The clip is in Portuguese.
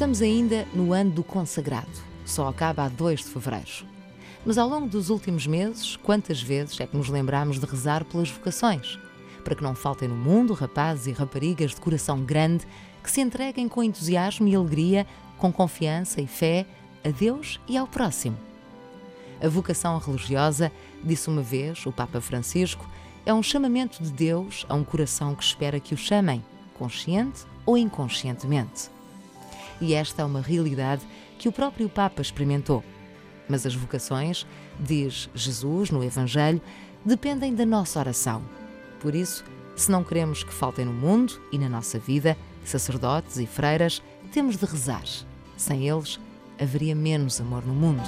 Estamos ainda no ano do consagrado, só acaba a 2 de fevereiro. Mas ao longo dos últimos meses, quantas vezes é que nos lembramos de rezar pelas vocações? Para que não faltem no mundo rapazes e raparigas de coração grande que se entreguem com entusiasmo e alegria, com confiança e fé a Deus e ao próximo. A vocação religiosa, disse uma vez o Papa Francisco, é um chamamento de Deus a um coração que espera que o chamem, consciente ou inconscientemente. E esta é uma realidade que o próprio Papa experimentou. Mas as vocações, diz Jesus no Evangelho, dependem da nossa oração. Por isso, se não queremos que faltem no mundo e na nossa vida, sacerdotes e freiras, temos de rezar. Sem eles, haveria menos amor no mundo.